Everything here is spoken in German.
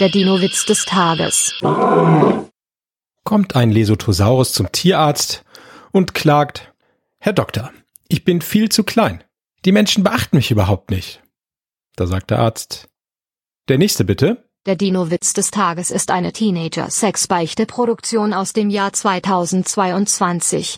Der Dino-Witz des Tages. Kommt ein Lesotosaurus zum Tierarzt und klagt, Herr Doktor, ich bin viel zu klein. Die Menschen beachten mich überhaupt nicht. Da sagt der Arzt, der nächste bitte. Der Dino-Witz des Tages ist eine Teenager-Sexbeichte-Produktion aus dem Jahr 2022.